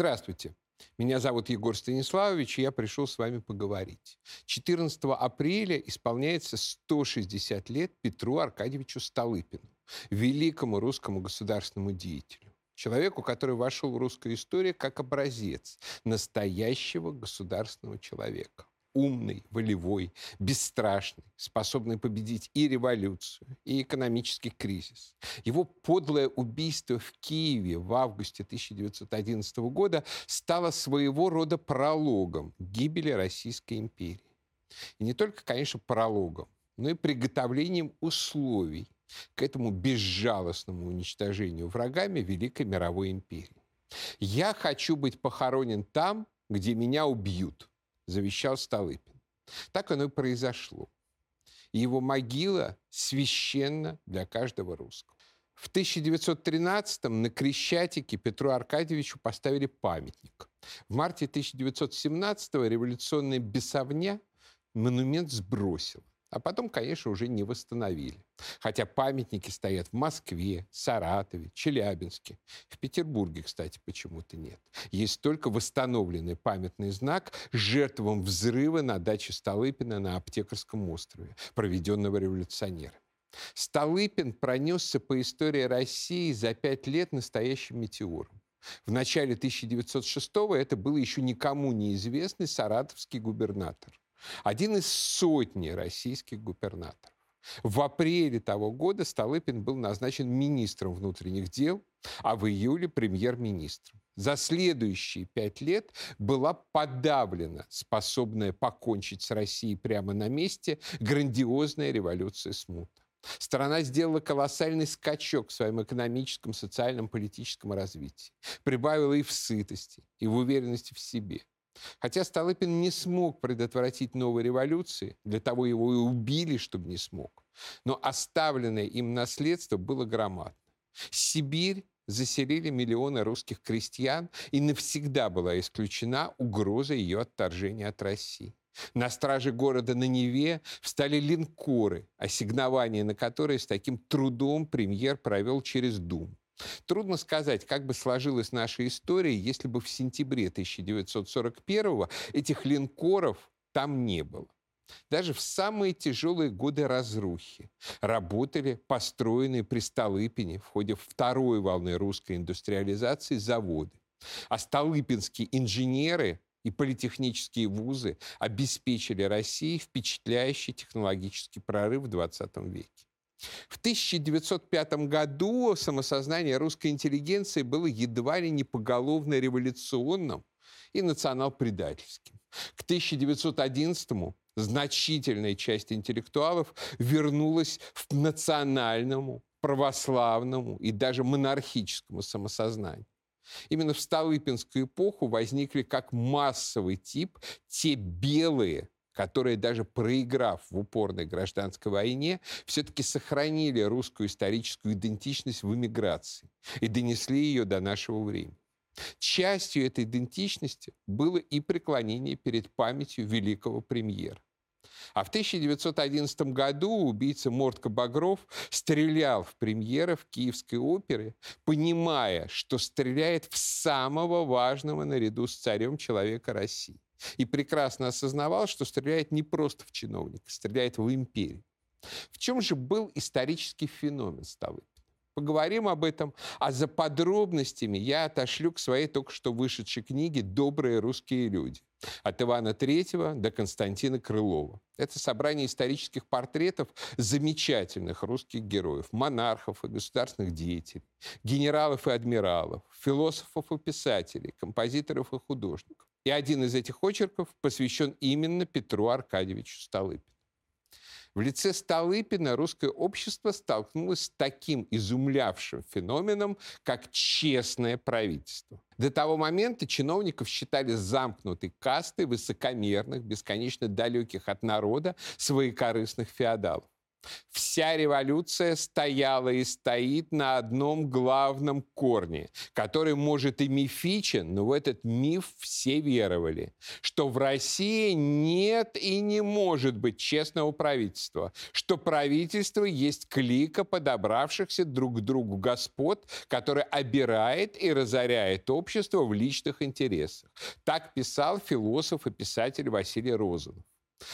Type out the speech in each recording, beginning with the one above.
Здравствуйте. Меня зовут Егор Станиславович, и я пришел с вами поговорить. 14 апреля исполняется 160 лет Петру Аркадьевичу Столыпину, великому русскому государственному деятелю. Человеку, который вошел в русскую историю как образец настоящего государственного человека умный, волевой, бесстрашный, способный победить и революцию, и экономический кризис. Его подлое убийство в Киеве в августе 1911 года стало своего рода прологом гибели Российской империи. И не только, конечно, прологом, но и приготовлением условий к этому безжалостному уничтожению врагами Великой мировой империи. «Я хочу быть похоронен там, где меня убьют», завещал Столыпин. Так оно и произошло. Его могила священна для каждого русского. В 1913-м на Крещатике Петру Аркадьевичу поставили памятник. В марте 1917-го революционная бесовня монумент сбросила. А потом, конечно, уже не восстановили. Хотя памятники стоят в Москве, Саратове, Челябинске. В Петербурге, кстати, почему-то нет. Есть только восстановленный памятный знак жертвам взрыва на даче Столыпина на Аптекарском острове, проведенного революционерами. Столыпин пронесся по истории России за пять лет настоящим метеором. В начале 1906-го это был еще никому неизвестный саратовский губернатор. Один из сотни российских губернаторов. В апреле того года Столыпин был назначен министром внутренних дел, а в июле премьер-министром. За следующие пять лет была подавлена способная покончить с Россией прямо на месте грандиозная революция смута. Страна сделала колоссальный скачок в своем экономическом, социальном, политическом развитии. Прибавила и в сытости, и в уверенности в себе. Хотя Столыпин не смог предотвратить новой революции, для того его и убили, чтобы не смог. Но оставленное им наследство было громадно. Сибирь заселили миллионы русских крестьян, и навсегда была исключена угроза ее отторжения от России. На страже города на Неве встали линкоры, ассигнования на которые с таким трудом премьер провел через Дум. Трудно сказать, как бы сложилась наша история, если бы в сентябре 1941 этих линкоров там не было. Даже в самые тяжелые годы разрухи работали построенные при Столыпине в ходе второй волны русской индустриализации заводы. А столыпинские инженеры и политехнические вузы обеспечили России впечатляющий технологический прорыв в 20 веке. В 1905 году самосознание русской интеллигенции было едва ли не поголовно революционным и национал-предательским. К 1911 значительная часть интеллектуалов вернулась к национальному, православному и даже монархическому самосознанию. Именно в Столыпинскую эпоху возникли как массовый тип те белые которые даже проиграв в упорной гражданской войне, все-таки сохранили русскую историческую идентичность в эмиграции и донесли ее до нашего времени. Частью этой идентичности было и преклонение перед памятью великого премьера. А в 1911 году убийца Мортко Багров стрелял в премьера в Киевской опере, понимая, что стреляет в самого важного наряду с царем человека России и прекрасно осознавал, что стреляет не просто в чиновника, стреляет в империю. В чем же был исторический феномен Столыпина? Поговорим об этом, а за подробностями я отошлю к своей только что вышедшей книге «Добрые русские люди» от Ивана Третьего до Константина Крылова. Это собрание исторических портретов замечательных русских героев, монархов и государственных деятелей, генералов и адмиралов, философов и писателей, композиторов и художников. И один из этих очерков посвящен именно Петру Аркадьевичу Столыпину. В лице Столыпина русское общество столкнулось с таким изумлявшим феноменом, как честное правительство. До того момента чиновников считали замкнутой кастой высокомерных, бесконечно далеких от народа, своекорыстных феодалов. Вся революция стояла и стоит на одном главном корне, который, может, и мифичен, но в этот миф все веровали, что в России нет и не может быть честного правительства, что правительство есть клика подобравшихся друг к другу господ, который обирает и разоряет общество в личных интересах. Так писал философ и писатель Василий Розанов.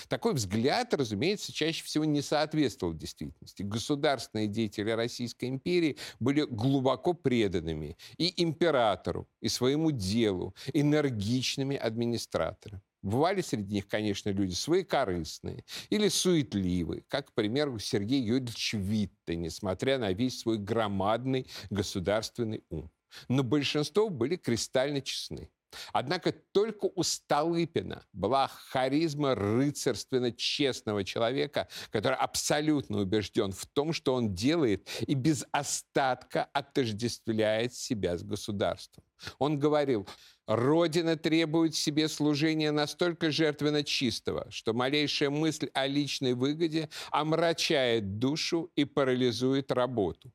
Такой взгляд, разумеется, чаще всего не соответствовал действительности. Государственные деятели Российской империи были глубоко преданными и императору, и своему делу, энергичными администраторами. Бывали среди них, конечно, люди своекорыстные или суетливые, как, к примеру, Сергей Юрьевич Витте, несмотря на весь свой громадный государственный ум. Но большинство были кристально честны. Однако только у Столыпина была харизма рыцарственно-честного человека, который абсолютно убежден в том, что он делает, и без остатка отождествляет себя с государством. Он говорил, Родина требует себе служения настолько жертвенно чистого, что малейшая мысль о личной выгоде омрачает душу и парализует работу.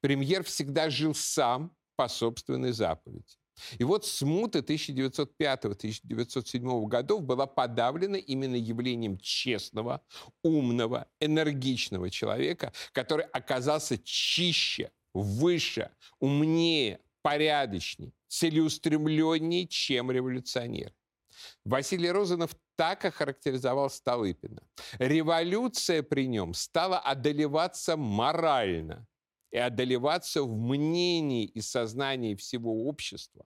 Премьер всегда жил сам по собственной заповеди. И вот смута 1905-1907 годов была подавлена именно явлением честного, умного, энергичного человека, который оказался чище, выше, умнее, порядочнее, целеустремленнее, чем революционер. Василий Розанов так охарактеризовал Столыпина. Революция при нем стала одолеваться морально и одолеваться в мнении и сознании всего общества,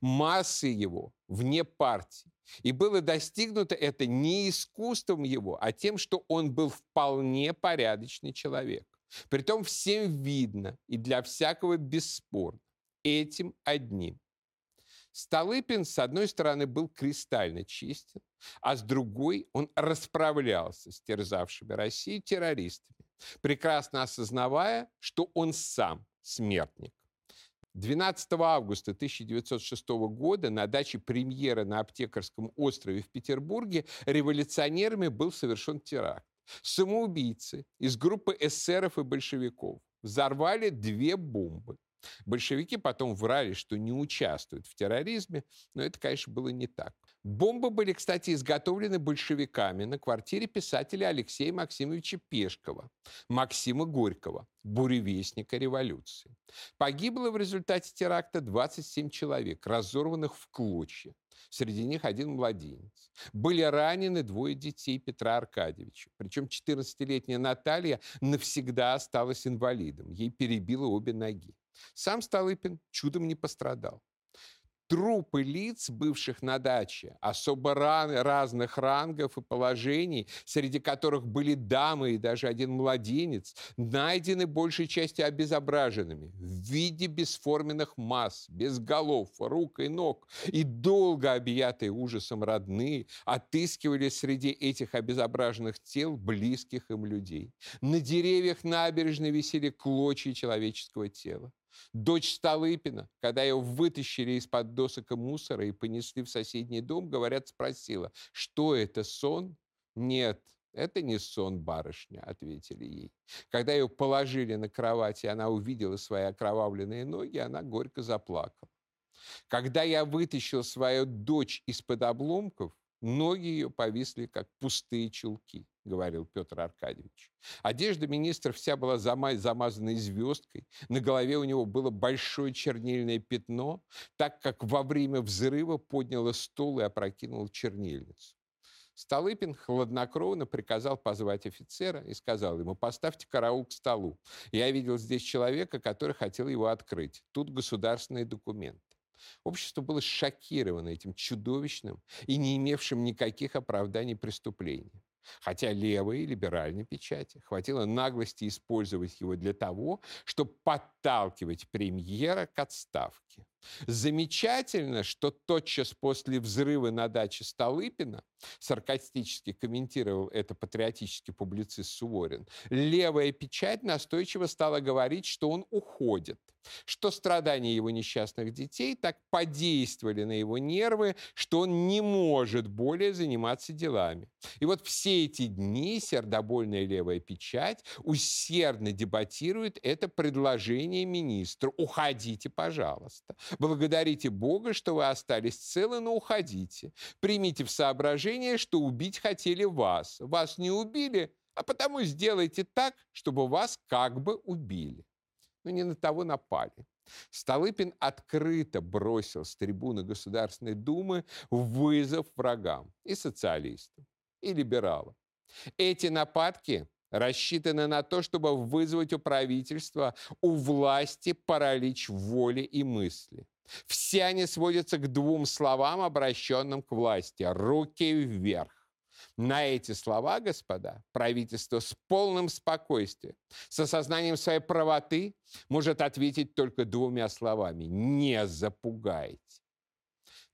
массы его вне партии. И было достигнуто это не искусством его, а тем, что он был вполне порядочный человек. Притом всем видно и для всякого бесспорно этим одним. Столыпин, с одной стороны, был кристально чистен, а с другой он расправлялся с терзавшими Россию террористами, прекрасно осознавая, что он сам смертник. 12 августа 1906 года на даче премьера на Аптекарском острове в Петербурге революционерами был совершен теракт. Самоубийцы из группы эсеров и большевиков взорвали две бомбы. Большевики потом врали, что не участвуют в терроризме, но это, конечно, было не так. Бомбы были, кстати, изготовлены большевиками на квартире писателя Алексея Максимовича Пешкова, Максима Горького, буревестника революции. Погибло в результате теракта 27 человек, разорванных в клочья. Среди них один младенец. Были ранены двое детей Петра Аркадьевича. Причем 14-летняя Наталья навсегда осталась инвалидом. Ей перебило обе ноги. Сам Столыпин чудом не пострадал трупы лиц, бывших на даче, особо ран, разных рангов и положений, среди которых были дамы и даже один младенец, найдены большей частью обезображенными в виде бесформенных масс, без голов, рук и ног, и долго объятые ужасом родные отыскивали среди этих обезображенных тел близких им людей. На деревьях набережной висели клочья человеческого тела. Дочь Столыпина, когда ее вытащили из-под досок и мусора и понесли в соседний дом, говорят, спросила, что это, сон? Нет, это не сон, барышня, ответили ей. Когда ее положили на кровать, и она увидела свои окровавленные ноги, она горько заплакала. Когда я вытащил свою дочь из-под обломков, ноги ее повисли, как пустые чулки говорил Петр Аркадьевич. Одежда министра вся была замазана звездкой, на голове у него было большое чернильное пятно, так как во время взрыва подняла стол и опрокинула чернильницу. Столыпин хладнокровно приказал позвать офицера и сказал ему, поставьте караул к столу. Я видел здесь человека, который хотел его открыть. Тут государственные документы. Общество было шокировано этим чудовищным и не имевшим никаких оправданий преступлением. Хотя левой либеральной печати хватило наглости использовать его для того, чтобы подталкивать премьера к отставке. Замечательно, что тотчас после взрыва на даче Столыпина, саркастически комментировал это патриотический публицист Суворин, левая печать настойчиво стала говорить, что он уходит, что страдания его несчастных детей так подействовали на его нервы, что он не может более заниматься делами. И вот все эти дни сердобольная левая печать усердно дебатирует это предложение министру. Уходите, пожалуйста. Благодарите Бога, что вы остались целы, но уходите. Примите в соображение, что убить хотели вас. Вас не убили, а потому сделайте так, чтобы вас как бы убили. Но не на того напали. Столыпин открыто бросил с трибуны Государственной Думы вызов врагам и социалистам, и либералам. Эти нападки рассчитаны на то, чтобы вызвать у правительства, у власти паралич воли и мысли. Все они сводятся к двум словам, обращенным к власти – руки вверх. На эти слова, господа, правительство с полным спокойствием, с осознанием своей правоты может ответить только двумя словами – не запугайте.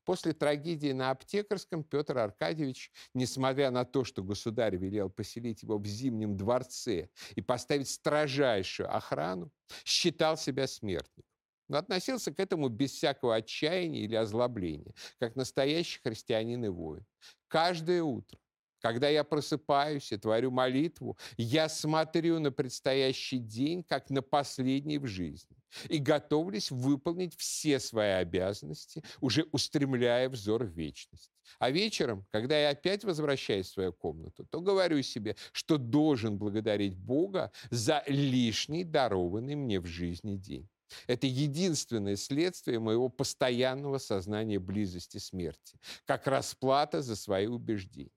После трагедии на Аптекарском Петр Аркадьевич, несмотря на то, что государь велел поселить его в Зимнем дворце и поставить строжайшую охрану, считал себя смертником. Но относился к этому без всякого отчаяния или озлобления, как настоящий христианин и воин. Каждое утро когда я просыпаюсь и творю молитву, я смотрю на предстоящий день, как на последний в жизни, и готовлюсь выполнить все свои обязанности, уже устремляя взор в вечность. А вечером, когда я опять возвращаюсь в свою комнату, то говорю себе, что должен благодарить Бога за лишний дарованный мне в жизни день. Это единственное следствие моего постоянного сознания близости смерти, как расплата за свои убеждения.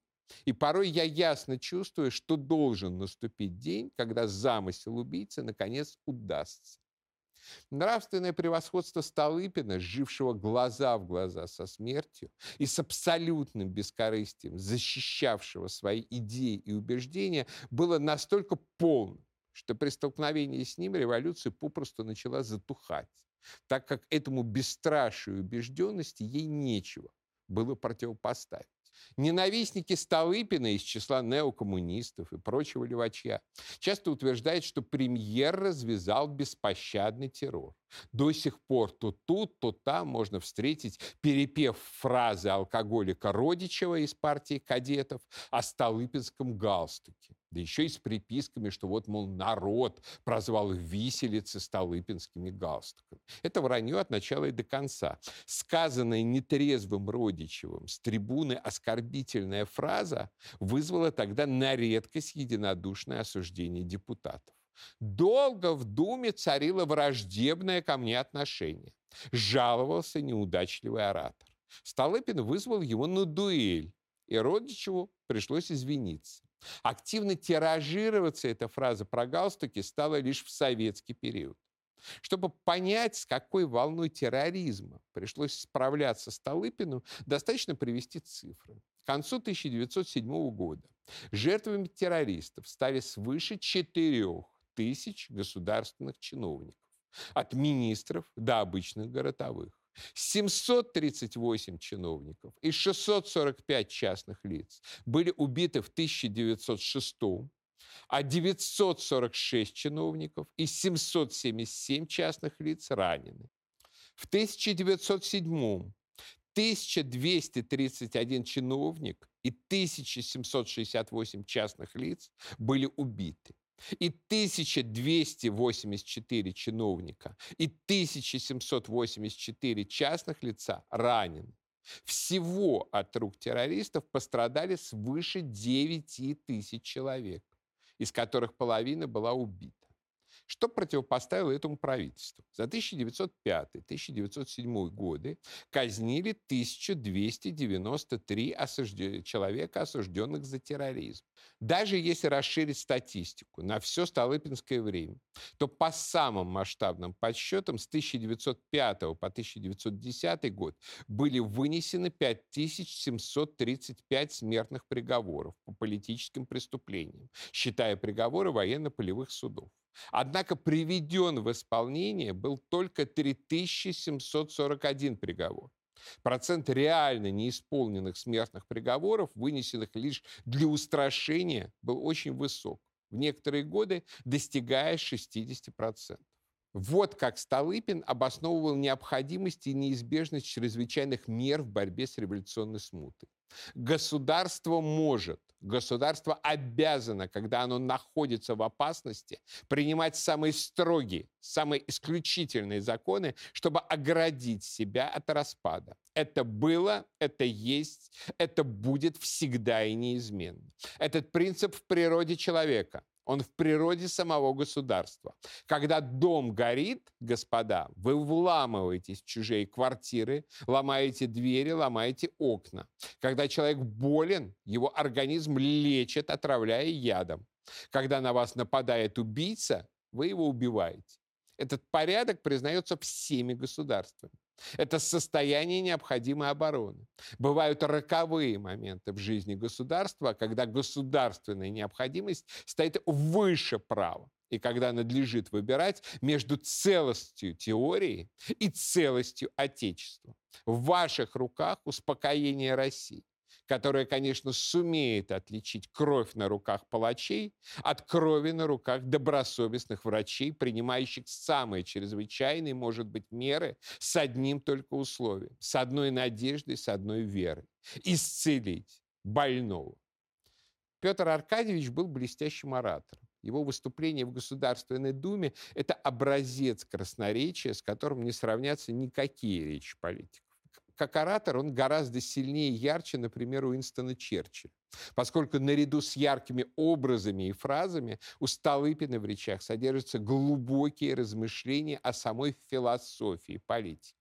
И порой я ясно чувствую, что должен наступить день, когда замысел убийцы наконец удастся. Нравственное превосходство Столыпина, жившего глаза в глаза со смертью и с абсолютным бескорыстием, защищавшего свои идеи и убеждения, было настолько полным, что при столкновении с ним революция попросту начала затухать, так как этому бесстрашию и убежденности ей нечего было противопоставить. Ненавистники Столыпина из числа неокоммунистов и прочего левачья часто утверждают, что премьер развязал беспощадный террор. До сих пор то тут, то там можно встретить перепев фразы алкоголика Родичева из партии кадетов о Столыпинском галстуке. Да еще и с приписками, что вот, мол, народ прозвал виселицы столыпинскими галстуками. Это вранье от начала и до конца. Сказанная нетрезвым Родичевым с трибуны оскорбительная фраза вызвала тогда на редкость единодушное осуждение депутатов. Долго в Думе царило враждебное ко мне отношение. Жаловался неудачливый оратор. Столыпин вызвал его на дуэль, и Родичеву пришлось извиниться. Активно тиражироваться эта фраза про галстуки стала лишь в советский период. Чтобы понять, с какой волной терроризма пришлось справляться Столыпину, достаточно привести цифры. К концу 1907 года жертвами террористов стали свыше 4 тысяч государственных чиновников, от министров до обычных городовых. 738 чиновников и 645 частных лиц были убиты в 1906 а 946 чиновников и 777 частных лиц ранены. В 1907 1231 чиновник и 1768 частных лиц были убиты и 1284 чиновника, и 1784 частных лица ранены. Всего от рук террористов пострадали свыше 9 тысяч человек, из которых половина была убита. Что противопоставило этому правительству? За 1905-1907 годы казнили 1293 осужден... человека, осужденных за терроризм. Даже если расширить статистику на все Столыпинское время, то по самым масштабным подсчетам с 1905 по 1910 год были вынесены 5735 смертных приговоров по политическим преступлениям, считая приговоры военно-полевых судов. Однако приведен в исполнение был только 3741 приговор. Процент реально неисполненных смертных приговоров, вынесенных лишь для устрашения, был очень высок. В некоторые годы достигая 60%. Вот как Столыпин обосновывал необходимость и неизбежность чрезвычайных мер в борьбе с революционной смутой. Государство может, государство обязано, когда оно находится в опасности, принимать самые строгие, самые исключительные законы, чтобы оградить себя от распада. Это было, это есть, это будет всегда и неизменно. Этот принцип в природе человека. Он в природе самого государства. Когда дом горит, господа, вы вламываетесь в чужие квартиры, ломаете двери, ломаете окна. Когда человек болен, его организм лечит, отравляя ядом. Когда на вас нападает убийца, вы его убиваете. Этот порядок признается всеми государствами. Это состояние необходимой обороны. Бывают роковые моменты в жизни государства, когда государственная необходимость стоит выше права и когда надлежит выбирать между целостью теории и целостью Отечества. В ваших руках успокоение России которая, конечно, сумеет отличить кровь на руках палачей от крови на руках добросовестных врачей, принимающих самые чрезвычайные, может быть, меры с одним только условием, с одной надеждой, с одной верой – исцелить больного. Петр Аркадьевич был блестящим оратором. Его выступление в Государственной Думе – это образец красноречия, с которым не сравнятся никакие речи политиков как оратор он гораздо сильнее и ярче, например, Уинстона Черчилля. Поскольку наряду с яркими образами и фразами у Столыпина в речах содержатся глубокие размышления о самой философии политики.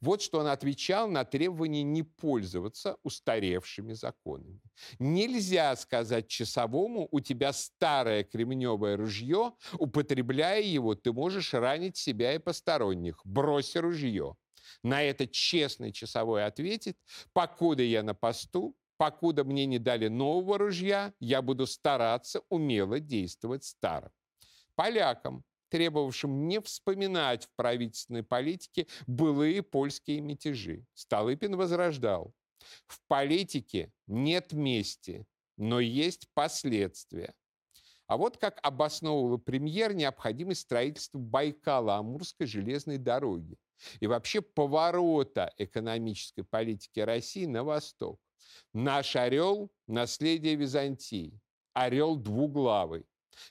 Вот что он отвечал на требование не пользоваться устаревшими законами. Нельзя сказать часовому, у тебя старое кремневое ружье, употребляя его, ты можешь ранить себя и посторонних. Брось ружье. На это честный часовой ответит, покуда я на посту, покуда мне не дали нового ружья, я буду стараться умело действовать старым. Полякам, требовавшим не вспоминать в правительственной политике былые польские мятежи, Столыпин возрождал. В политике нет мести, но есть последствия. А вот как обосновывала премьер необходимость строительства Байкала-Амурской железной дороги и вообще поворота экономической политики России на восток. Наш орел – наследие Византии, орел двуглавый.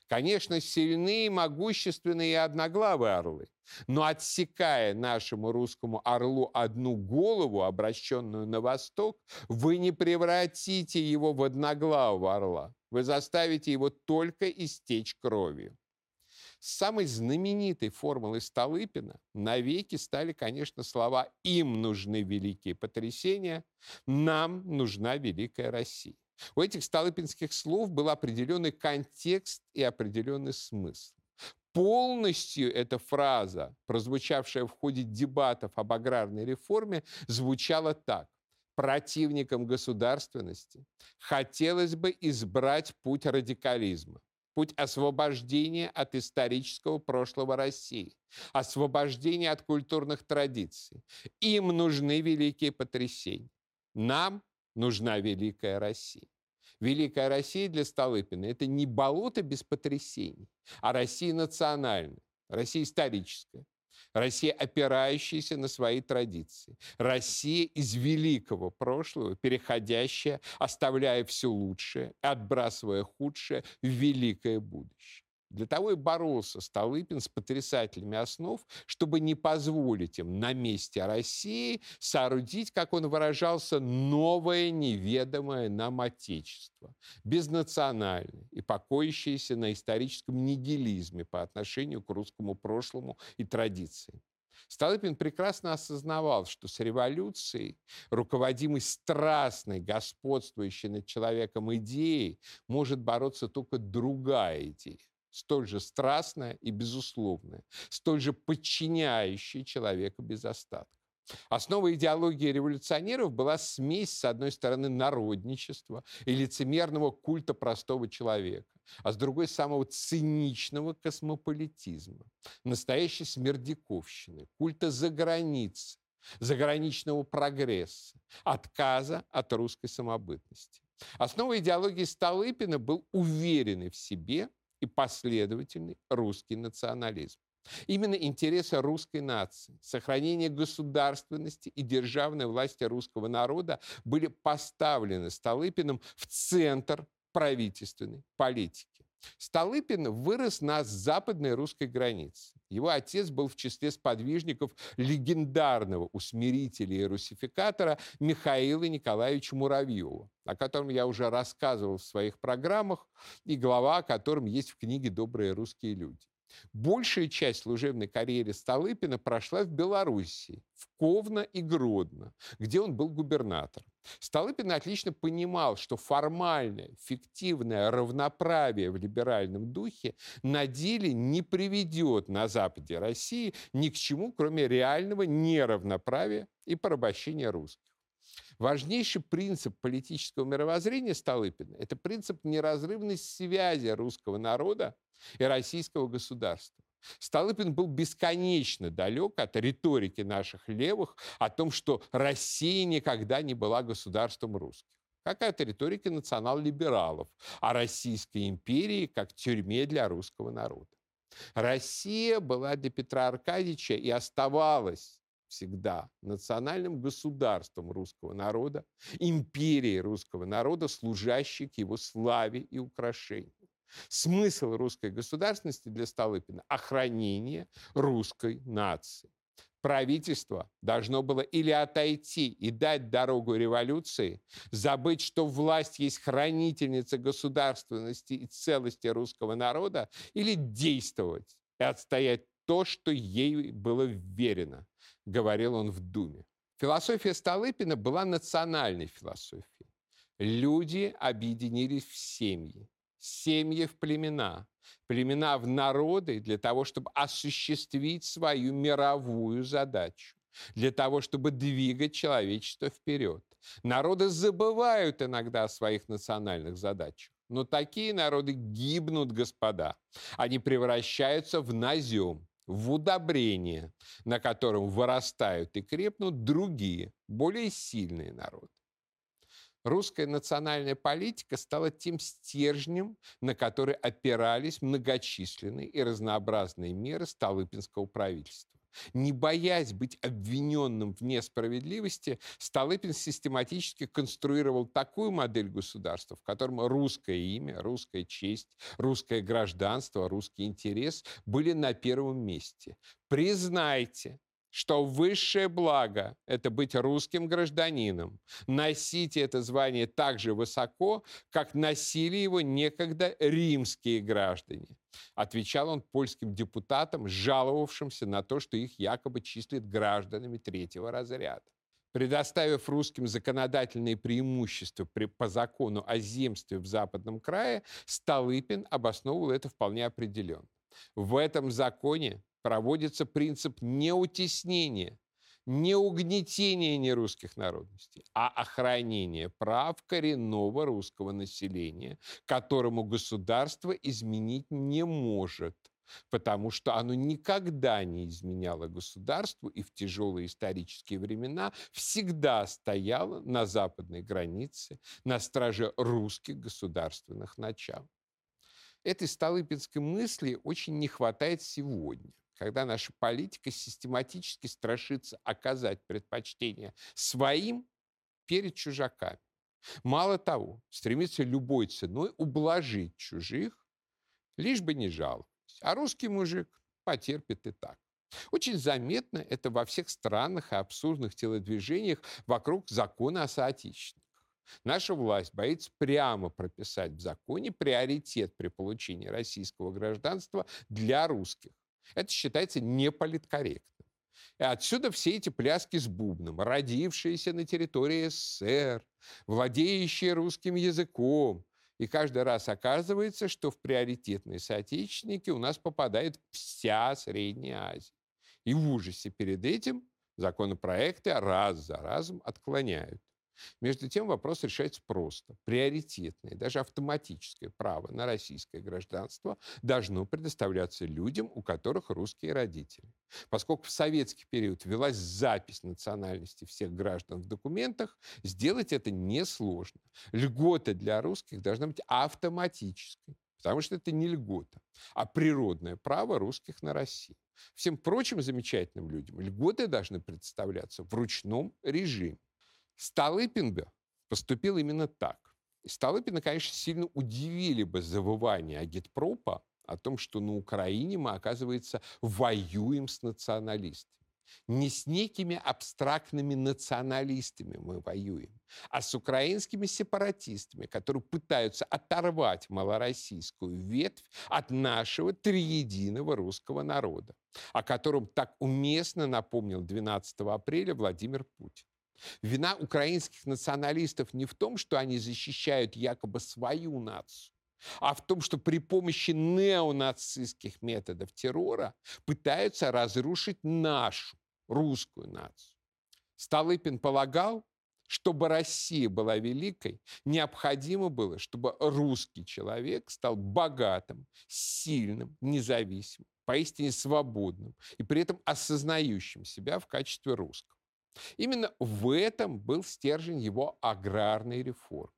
Конечно, сильные, могущественные и одноглавые орлы, но отсекая нашему русскому орлу одну голову, обращенную на восток, вы не превратите его в одноглавого орла. Вы заставите его только истечь кровью. Самой знаменитой формулой Столыпина навеки стали, конечно, слова «им нужны великие потрясения», «нам нужна великая Россия». У этих столыпинских слов был определенный контекст и определенный смысл. Полностью эта фраза, прозвучавшая в ходе дебатов об аграрной реформе, звучала так. Противникам государственности хотелось бы избрать путь радикализма путь освобождения от исторического прошлого России, освобождения от культурных традиций. Им нужны великие потрясения. Нам нужна великая Россия. Великая Россия для Столыпина – это не болото без потрясений, а Россия национальная, Россия историческая, Россия, опирающаяся на свои традиции. Россия из великого прошлого, переходящая, оставляя все лучшее, отбрасывая худшее в великое будущее. Для того и боролся Столыпин с потрясателями основ, чтобы не позволить им на месте России соорудить, как он выражался, новое неведомое нам Отечество, безнациональное и покоящееся на историческом нигилизме по отношению к русскому прошлому и традициям. Столыпин прекрасно осознавал, что с революцией, руководимой страстной, господствующей над человеком идеей, может бороться только другая идея столь же страстная и безусловная, столь же подчиняющая человека без остатка. Основой идеологии революционеров была смесь, с одной стороны, народничества и лицемерного культа простого человека, а с другой – самого циничного космополитизма, настоящей смердяковщины, культа за границей, заграничного прогресса, отказа от русской самобытности. Основой идеологии Столыпина был уверенный в себе и последовательный русский национализм. Именно интересы русской нации, сохранение государственности и державной власти русского народа были поставлены Столыпиным в центр правительственной политики. Столыпин вырос на западной русской границе. Его отец был в числе сподвижников легендарного усмирителя и русификатора Михаила Николаевича Муравьева, о котором я уже рассказывал в своих программах, и глава о котором есть в книге «Добрые русские люди». Большая часть служебной карьеры Столыпина прошла в Белоруссии, в Ковно и Гродно, где он был губернатором. Столыпин отлично понимал, что формальное, фиктивное равноправие в либеральном духе на деле не приведет на Западе России ни к чему, кроме реального неравноправия и порабощения русских. Важнейший принцип политического мировоззрения Столыпина – это принцип неразрывной связи русского народа и российского государства. Столыпин был бесконечно далек от риторики наших левых о том, что Россия никогда не была государством русских. Какая-то риторика национал-либералов о Российской империи как тюрьме для русского народа. Россия была для Петра Аркадьевича и оставалась всегда национальным государством русского народа, империей русского народа, служащей к его славе и украшению. Смысл русской государственности для Столыпина – охранение русской нации. Правительство должно было или отойти и дать дорогу революции, забыть, что власть есть хранительница государственности и целости русского народа, или действовать и отстоять то, что ей было верено, говорил он в Думе. Философия Столыпина была национальной философией. Люди объединились в семьи, семьи в племена, племена в народы для того, чтобы осуществить свою мировую задачу, для того, чтобы двигать человечество вперед. Народы забывают иногда о своих национальных задачах. Но такие народы гибнут, господа. Они превращаются в назем, в удобрение, на котором вырастают и крепнут другие, более сильные народы. Русская национальная политика стала тем стержнем, на который опирались многочисленные и разнообразные меры Столыпинского правительства. Не боясь быть обвиненным в несправедливости, Столыпин систематически конструировал такую модель государства, в котором русское имя, русская честь, русское гражданство, русский интерес были на первом месте. Признайте, что высшее благо – это быть русским гражданином. Носите это звание так же высоко, как носили его некогда римские граждане. Отвечал он польским депутатам, жаловавшимся на то, что их якобы числят гражданами третьего разряда. Предоставив русским законодательные преимущества при, по закону о земстве в Западном крае, Столыпин обосновывал это вполне определенно. В этом законе проводится принцип не утеснения, не угнетения нерусских народностей, а охранения прав коренного русского населения, которому государство изменить не может, потому что оно никогда не изменяло государству и в тяжелые исторические времена всегда стояло на западной границе, на страже русских государственных начал. Этой столыпинской мысли очень не хватает сегодня когда наша политика систематически страшится оказать предпочтение своим перед чужаками. Мало того, стремится любой ценой ублажить чужих, лишь бы не жаловать. А русский мужик потерпит и так. Очень заметно это во всех странных и абсурдных телодвижениях вокруг закона о соотечественниках. Наша власть боится прямо прописать в законе приоритет при получении российского гражданства для русских. Это считается неполиткорректным. И отсюда все эти пляски с бубном, родившиеся на территории СССР, владеющие русским языком. И каждый раз оказывается, что в приоритетные соотечественники у нас попадает вся Средняя Азия. И в ужасе перед этим Законопроекты раз за разом отклоняют. Между тем вопрос решается просто. Приоритетное, даже автоматическое право на российское гражданство должно предоставляться людям, у которых русские родители. Поскольку в советский период велась запись национальности всех граждан в документах, сделать это несложно. Льгота для русских должна быть автоматической. Потому что это не льгота, а природное право русских на Россию. Всем прочим замечательным людям льготы должны представляться в ручном режиме. Столыпинга поступил именно так. И Столыпина, конечно, сильно удивили бы завывания агитпропа о том, что на Украине мы, оказывается, воюем с националистами. Не с некими абстрактными националистами мы воюем, а с украинскими сепаратистами, которые пытаются оторвать малороссийскую ветвь от нашего триединого русского народа, о котором так уместно напомнил 12 апреля Владимир Путин. Вина украинских националистов не в том, что они защищают якобы свою нацию, а в том, что при помощи неонацистских методов террора пытаются разрушить нашу русскую нацию. Столыпин полагал, чтобы Россия была великой, необходимо было, чтобы русский человек стал богатым, сильным, независимым, поистине свободным и при этом осознающим себя в качестве русского. Именно в этом был стержень его аграрной реформы.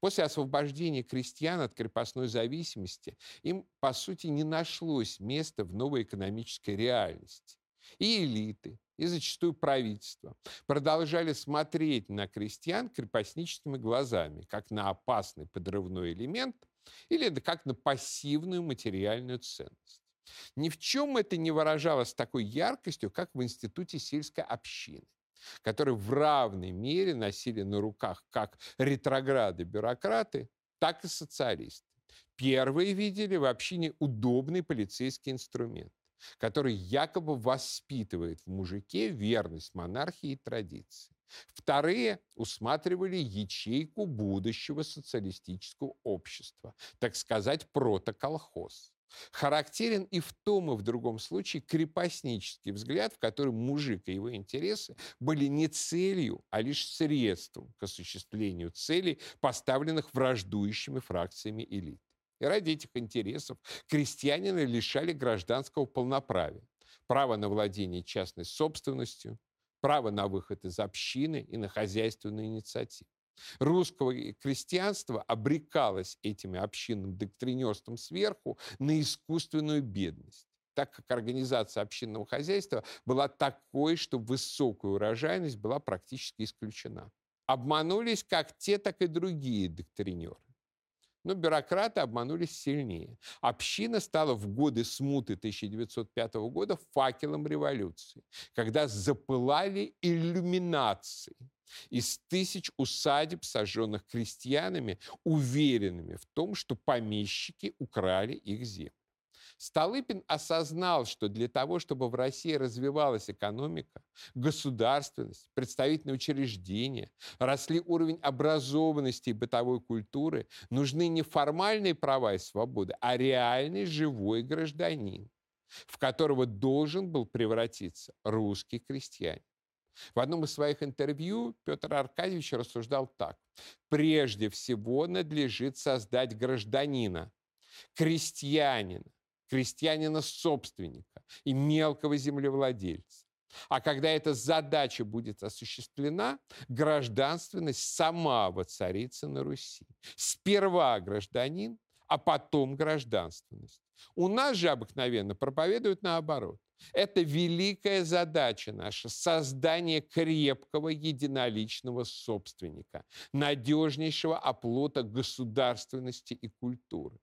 После освобождения крестьян от крепостной зависимости им, по сути, не нашлось места в новой экономической реальности. И элиты, и зачастую правительство продолжали смотреть на крестьян крепостническими глазами, как на опасный подрывной элемент или как на пассивную материальную ценность. Ни в чем это не выражалось такой яркостью, как в Институте сельской общины которые в равной мере носили на руках как ретрограды-бюрократы, так и социалисты. Первые видели в общине удобный полицейский инструмент, который якобы воспитывает в мужике верность монархии и традиции. Вторые усматривали ячейку будущего социалистического общества, так сказать, протоколхоз. Характерен и в том, и в другом случае крепостнический взгляд, в котором мужик и его интересы были не целью, а лишь средством к осуществлению целей, поставленных враждующими фракциями элит. И ради этих интересов крестьянина лишали гражданского полноправия, права на владение частной собственностью, право на выход из общины и на хозяйственную инициативу. Русского крестьянство обрекалось этим общинным доктринерством сверху на искусственную бедность так как организация общинного хозяйства была такой, что высокая урожайность была практически исключена. Обманулись как те, так и другие доктринеры. Но бюрократы обманулись сильнее. Община стала в годы смуты 1905 года факелом революции, когда запылали иллюминации из тысяч усадеб, сожженных крестьянами, уверенными в том, что помещики украли их землю. Столыпин осознал, что для того, чтобы в России развивалась экономика, государственность, представительные учреждения, росли уровень образованности и бытовой культуры, нужны не формальные права и свободы, а реальный живой гражданин, в которого должен был превратиться русский крестьянин. В одном из своих интервью Петр Аркадьевич рассуждал так. Прежде всего надлежит создать гражданина, крестьянина, крестьянина-собственника и мелкого землевладельца. А когда эта задача будет осуществлена, гражданственность сама воцарится на Руси. Сперва гражданин, а потом гражданственность. У нас же обыкновенно проповедуют наоборот. Это великая задача наша – создание крепкого единоличного собственника, надежнейшего оплота государственности и культуры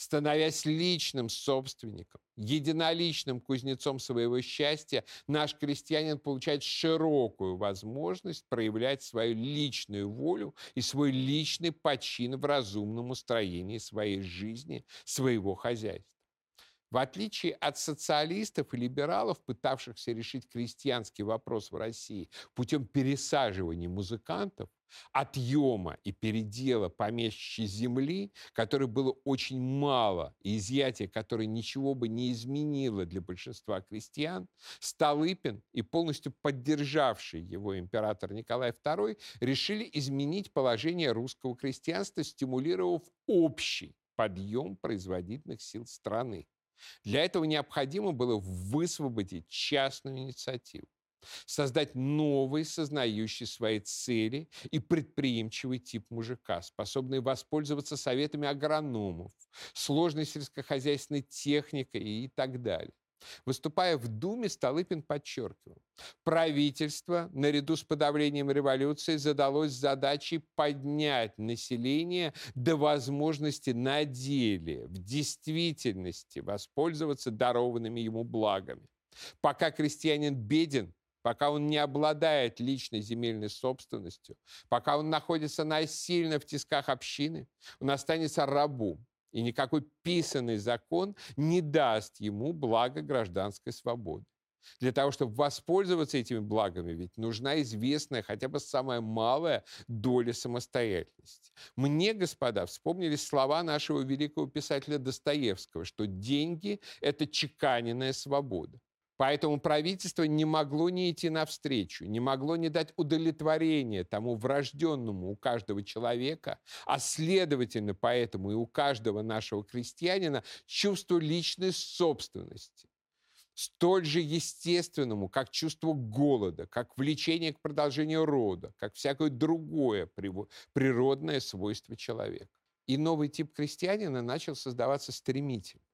становясь личным собственником, единоличным кузнецом своего счастья, наш крестьянин получает широкую возможность проявлять свою личную волю и свой личный почин в разумном устроении своей жизни, своего хозяйства. В отличие от социалистов и либералов, пытавшихся решить крестьянский вопрос в России путем пересаживания музыкантов, отъема и передела помещичьей земли, которой было очень мало, и изъятие которой ничего бы не изменило для большинства крестьян, Столыпин и полностью поддержавший его император Николай II решили изменить положение русского крестьянства, стимулировав общий подъем производительных сил страны. Для этого необходимо было высвободить частную инициативу создать новый, сознающий свои цели и предприимчивый тип мужика, способный воспользоваться советами агрономов, сложной сельскохозяйственной техникой и так далее. Выступая в Думе, Столыпин подчеркивал, правительство, наряду с подавлением революции, задалось задачей поднять население до возможности на деле, в действительности воспользоваться дарованными ему благами. Пока крестьянин беден, пока он не обладает личной земельной собственностью, пока он находится насильно в тисках общины, он останется рабом. И никакой писанный закон не даст ему блага гражданской свободы. Для того, чтобы воспользоваться этими благами, ведь нужна известная, хотя бы самая малая доля самостоятельности. Мне, господа, вспомнились слова нашего великого писателя Достоевского, что деньги – это чеканенная свобода. Поэтому правительство не могло не идти навстречу, не могло не дать удовлетворения тому врожденному у каждого человека, а следовательно поэтому и у каждого нашего крестьянина чувству личной собственности столь же естественному, как чувство голода, как влечение к продолжению рода, как всякое другое природное свойство человека. И новый тип крестьянина начал создаваться стремительно.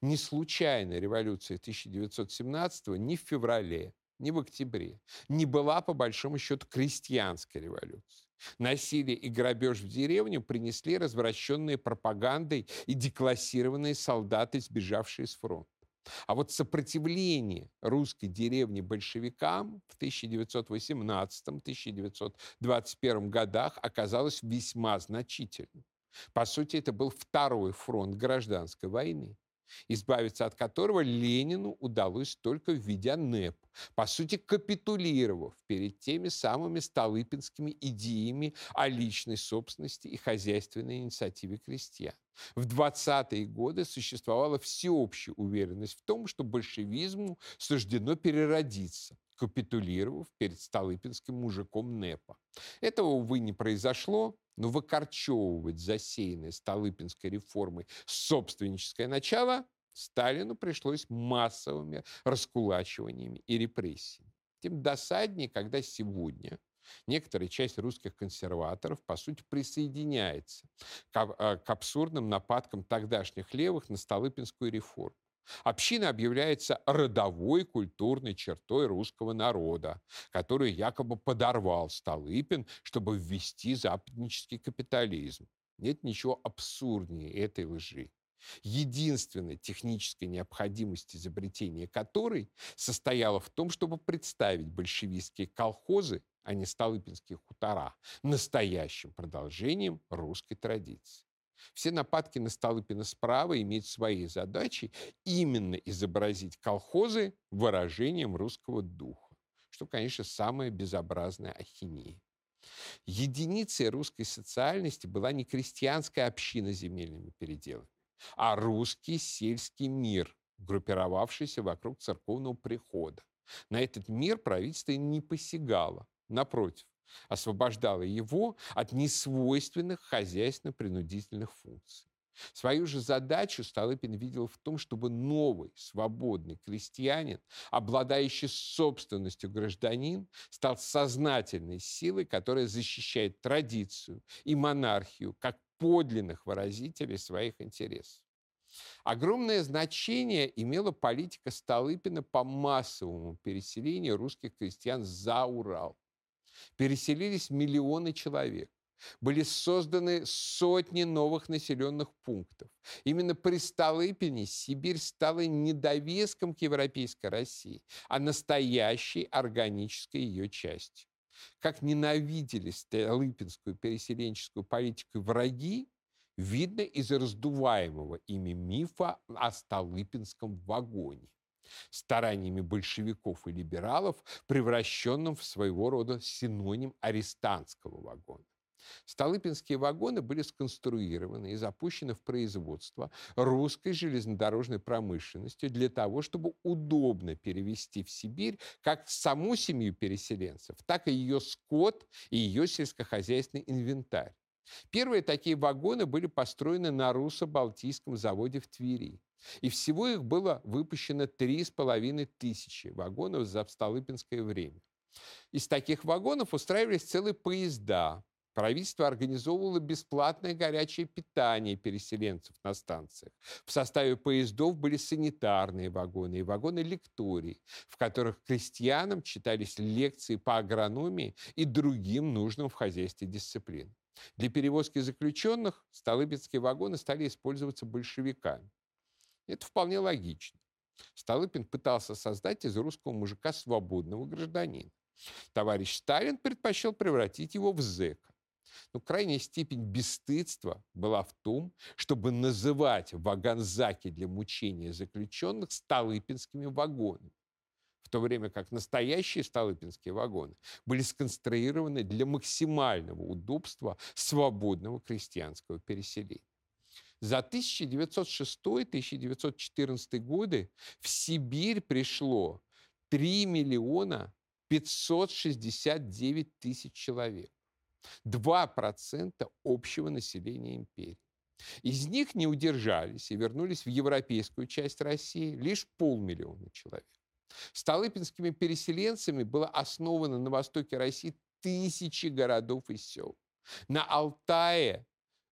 Не случайно революция 1917 ни в феврале, ни в октябре не была, по большому счету, крестьянской революцией. Насилие и грабеж в деревню принесли развращенные пропагандой и деклассированные солдаты, сбежавшие с фронта. А вот сопротивление русской деревни большевикам в 1918-1921 годах оказалось весьма значительным. По сути, это был второй фронт гражданской войны избавиться от которого Ленину удалось только введя НЭП, по сути капитулировав перед теми самыми столыпинскими идеями о личной собственности и хозяйственной инициативе крестьян. В 20-е годы существовала всеобщая уверенность в том, что большевизму суждено переродиться, капитулировав перед столыпинским мужиком НЭПа. Этого, увы, не произошло, но выкорчевывать засеянное Столыпинской реформой собственническое начало Сталину пришлось массовыми раскулачиваниями и репрессиями. Тем досаднее, когда сегодня некоторая часть русских консерваторов, по сути, присоединяется к, э, абсурдным нападкам тогдашних левых на Столыпинскую реформу. Община объявляется родовой культурной чертой русского народа, которую якобы подорвал Столыпин, чтобы ввести западнический капитализм. Нет ничего абсурднее этой лжи. Единственная техническая необходимость изобретения которой состояла в том, чтобы представить большевистские колхозы, а не столыпинские хутора, настоящим продолжением русской традиции. Все нападки на Столыпина справа имеют свои задачи именно изобразить колхозы выражением русского духа, что, конечно, самая безобразная ахинея. Единицей русской социальности была не крестьянская община с земельными переделами, а русский сельский мир, группировавшийся вокруг церковного прихода. На этот мир правительство не посягало. Напротив, освобождала его от несвойственных хозяйственно-принудительных функций. Свою же задачу Столыпин видел в том, чтобы новый свободный крестьянин, обладающий собственностью гражданин, стал сознательной силой, которая защищает традицию и монархию как подлинных выразителей своих интересов. Огромное значение имела политика Столыпина по массовому переселению русских крестьян за Урал переселились миллионы человек. Были созданы сотни новых населенных пунктов. Именно при Столыпине Сибирь стала не довеском к европейской России, а настоящей органической ее частью. Как ненавидели Столыпинскую переселенческую политику враги, видно из раздуваемого ими мифа о Столыпинском вагоне. Стараниями большевиков и либералов, превращенным в своего рода синоним арестантского вагона. Столыпинские вагоны были сконструированы и запущены в производство русской железнодорожной промышленностью для того, чтобы удобно перевести в Сибирь как саму семью переселенцев, так и ее скот и ее сельскохозяйственный инвентарь. Первые такие вагоны были построены на руссо-балтийском заводе в Твери. И всего их было выпущено 3,5 тысячи вагонов за Столыпинское время. Из таких вагонов устраивались целые поезда. Правительство организовывало бесплатное горячее питание переселенцев на станциях. В составе поездов были санитарные вагоны и вагоны лекторий, в которых крестьянам читались лекции по агрономии и другим нужным в хозяйстве дисциплинам. Для перевозки заключенных столыпинские вагоны стали использоваться большевиками. Это вполне логично. Столыпин пытался создать из русского мужика свободного гражданина. Товарищ Сталин предпочел превратить его в зэка. Но крайняя степень бесстыдства была в том, чтобы называть вагонзаки для мучения заключенных столыпинскими вагонами в то время как настоящие столыпинские вагоны были сконструированы для максимального удобства свободного крестьянского переселения. За 1906-1914 годы в Сибирь пришло 3 миллиона 569 тысяч человек. 2% общего населения империи. Из них не удержались и вернулись в европейскую часть России лишь полмиллиона человек. Столыпинскими переселенцами было основано на востоке России тысячи городов и сел. На Алтае,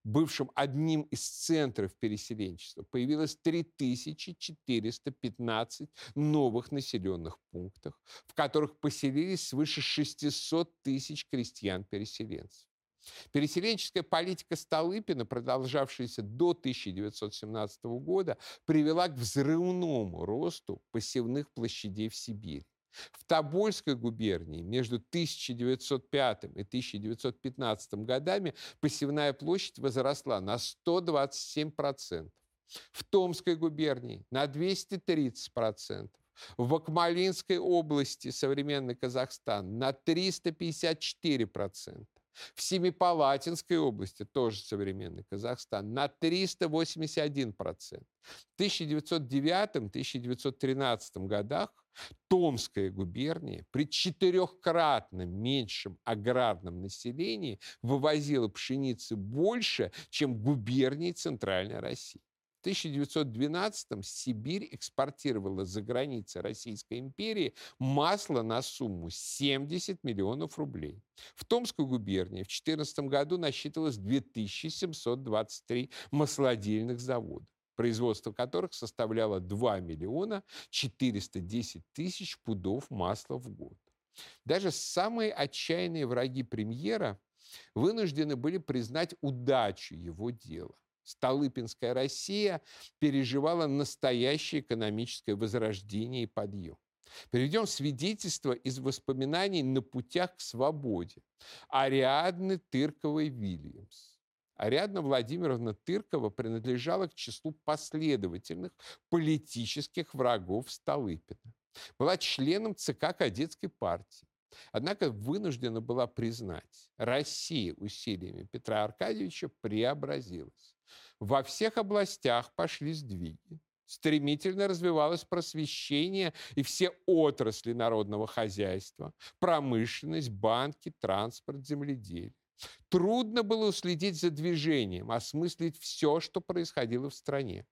бывшем одним из центров переселенчества, появилось 3415 новых населенных пунктов, в которых поселились свыше 600 тысяч крестьян-переселенцев. Переселенческая политика Столыпина, продолжавшаяся до 1917 года, привела к взрывному росту посевных площадей в Сибири. В Тобольской губернии между 1905 и 1915 годами посевная площадь возросла на 127%. В Томской губернии на 230%. В Акмалинской области, современный Казахстан, на 354%. В Семипалатинской области, тоже современный Казахстан, на 381%. В 1909-1913 годах Томская губерния при четырехкратно меньшем аграрном населении вывозила пшеницы больше, чем губернии Центральной России. 1912-м Сибирь экспортировала за границы Российской империи масло на сумму 70 миллионов рублей. В Томской губернии в 2014 году насчитывалось 2723 маслодельных завода производство которых составляло 2 миллиона 410 тысяч пудов масла в год. Даже самые отчаянные враги премьера вынуждены были признать удачу его дела. Столыпинская Россия переживала настоящее экономическое возрождение и подъем. Приведем свидетельство из воспоминаний на путях к свободе Ариадны Тырковой-Вильямс. Ариадна Владимировна Тыркова принадлежала к числу последовательных политических врагов Столыпина. Была членом ЦК кадетской партии. Однако вынуждена была признать, Россия усилиями Петра Аркадьевича преобразилась. Во всех областях пошли сдвиги. Стремительно развивалось просвещение и все отрасли народного хозяйства, промышленность, банки, транспорт, земледелие. Трудно было уследить за движением, осмыслить все, что происходило в стране.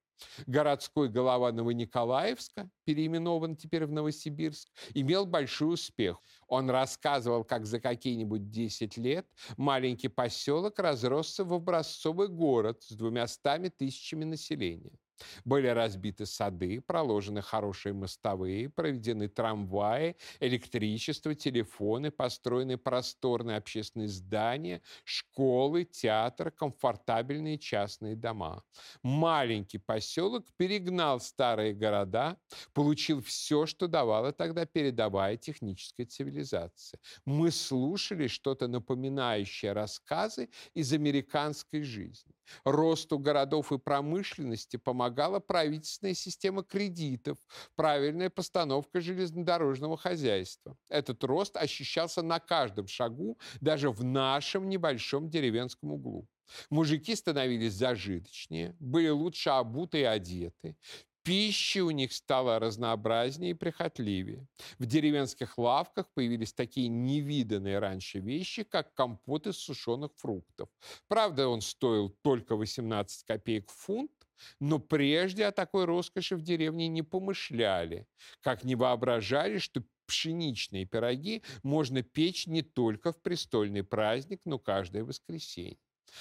Городской голова Новониколаевска, переименован теперь в Новосибирск, имел большой успех. Он рассказывал, как за какие-нибудь 10 лет маленький поселок разросся в образцовый город с двумя стами тысячами населения. Были разбиты сады, проложены хорошие мостовые, проведены трамваи, электричество, телефоны, построены просторные общественные здания, школы, театр, комфортабельные частные дома. Маленький поселок перегнал старые города, получил все, что давала тогда передовая техническая цивилизация. Мы слушали что-то напоминающее рассказы из американской жизни. Росту городов и промышленности помогала правительственная система кредитов, правильная постановка железнодорожного хозяйства. Этот рост ощущался на каждом шагу, даже в нашем небольшом деревенском углу. Мужики становились зажиточнее, были лучше обуты и одеты. Пища у них стала разнообразнее и прихотливее. В деревенских лавках появились такие невиданные раньше вещи, как компот из сушеных фруктов. Правда, он стоил только 18 копеек в фунт, но прежде о такой роскоши в деревне не помышляли, как не воображали, что пшеничные пироги можно печь не только в престольный праздник, но каждое воскресенье.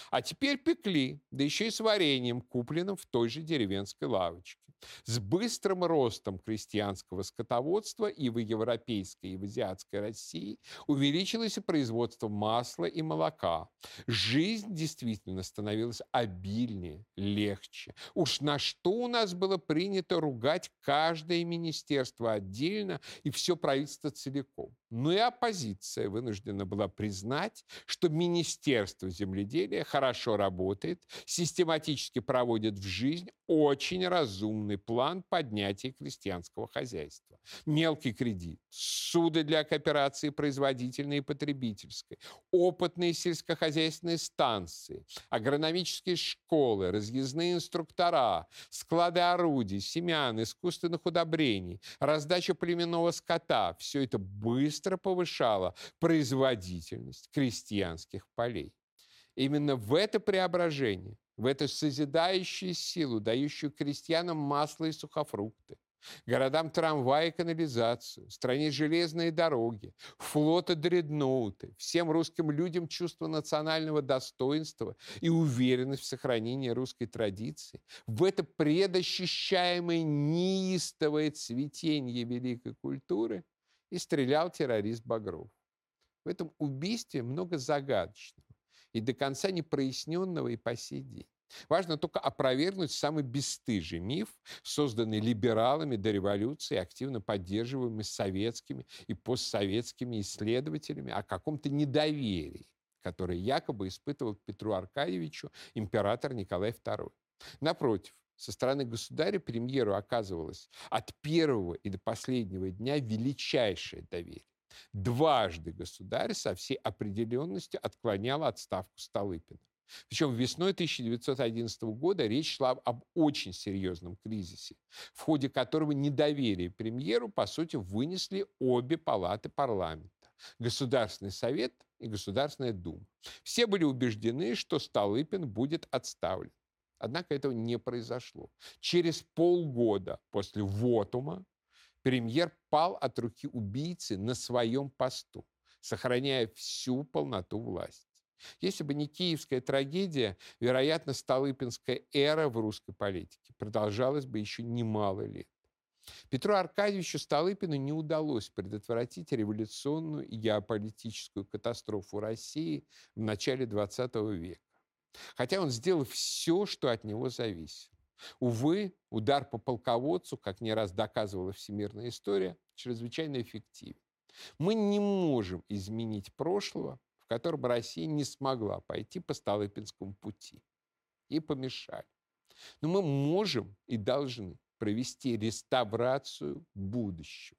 А теперь пекли, да еще и с вареньем, купленным в той же деревенской лавочке. С быстрым ростом крестьянского скотоводства и в европейской, и в азиатской России увеличилось и производство масла и молока. Жизнь действительно становилась обильнее, легче. Уж на что у нас было принято ругать каждое министерство отдельно и все правительство целиком. Но и оппозиция вынуждена была признать, что Министерство земледелия хорошо работает, систематически проводит в жизнь очень разумный план поднятия крестьянского хозяйства. Мелкий кредит, суды для кооперации производительной и потребительской, опытные сельскохозяйственные станции, агрономические школы, разъездные инструктора, склады орудий, семян, искусственных удобрений, раздача племенного скота – все это быстро быстро повышала производительность крестьянских полей. Именно в это преображение, в эту созидающую силу, дающую крестьянам масло и сухофрукты, городам трамваи и канализацию, стране железные дороги, флоты дредноуты, всем русским людям чувство национального достоинства и уверенность в сохранении русской традиции, в это предощущаемое неистовое цветение великой культуры и стрелял террорист Багров. В этом убийстве много загадочного и до конца не проясненного и по сей день. Важно только опровергнуть самый бесстыжий миф, созданный либералами до революции, активно поддерживаемый советскими и постсоветскими исследователями о каком-то недоверии, которое якобы испытывал Петру Аркадьевичу император Николай II. Напротив, со стороны государя премьеру оказывалось от первого и до последнего дня величайшее доверие. Дважды государь со всей определенностью отклонял отставку Столыпина. Причем весной 1911 года речь шла об очень серьезном кризисе, в ходе которого недоверие премьеру, по сути, вынесли обе палаты парламента. Государственный совет и Государственная дума. Все были убеждены, что Столыпин будет отставлен. Однако этого не произошло. Через полгода после вотума премьер пал от руки убийцы на своем посту, сохраняя всю полноту власти. Если бы не киевская трагедия, вероятно, Столыпинская эра в русской политике продолжалась бы еще немало лет. Петру Аркадьевичу Столыпину не удалось предотвратить революционную и геополитическую катастрофу России в начале XX века. Хотя он сделал все, что от него зависело. Увы, удар по полководцу, как не раз доказывала всемирная история, чрезвычайно эффективен. Мы не можем изменить прошлого, в котором Россия не смогла пойти по Столыпинскому пути. И помешали. Но мы можем и должны провести реставрацию будущего,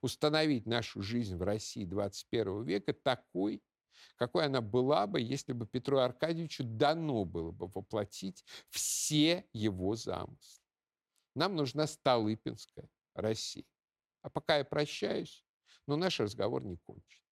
установить нашу жизнь в России 21 века такой, какой она была бы, если бы Петру Аркадьевичу дано было бы воплотить все его замыслы. Нам нужна Столыпинская Россия. А пока я прощаюсь, но наш разговор не кончен.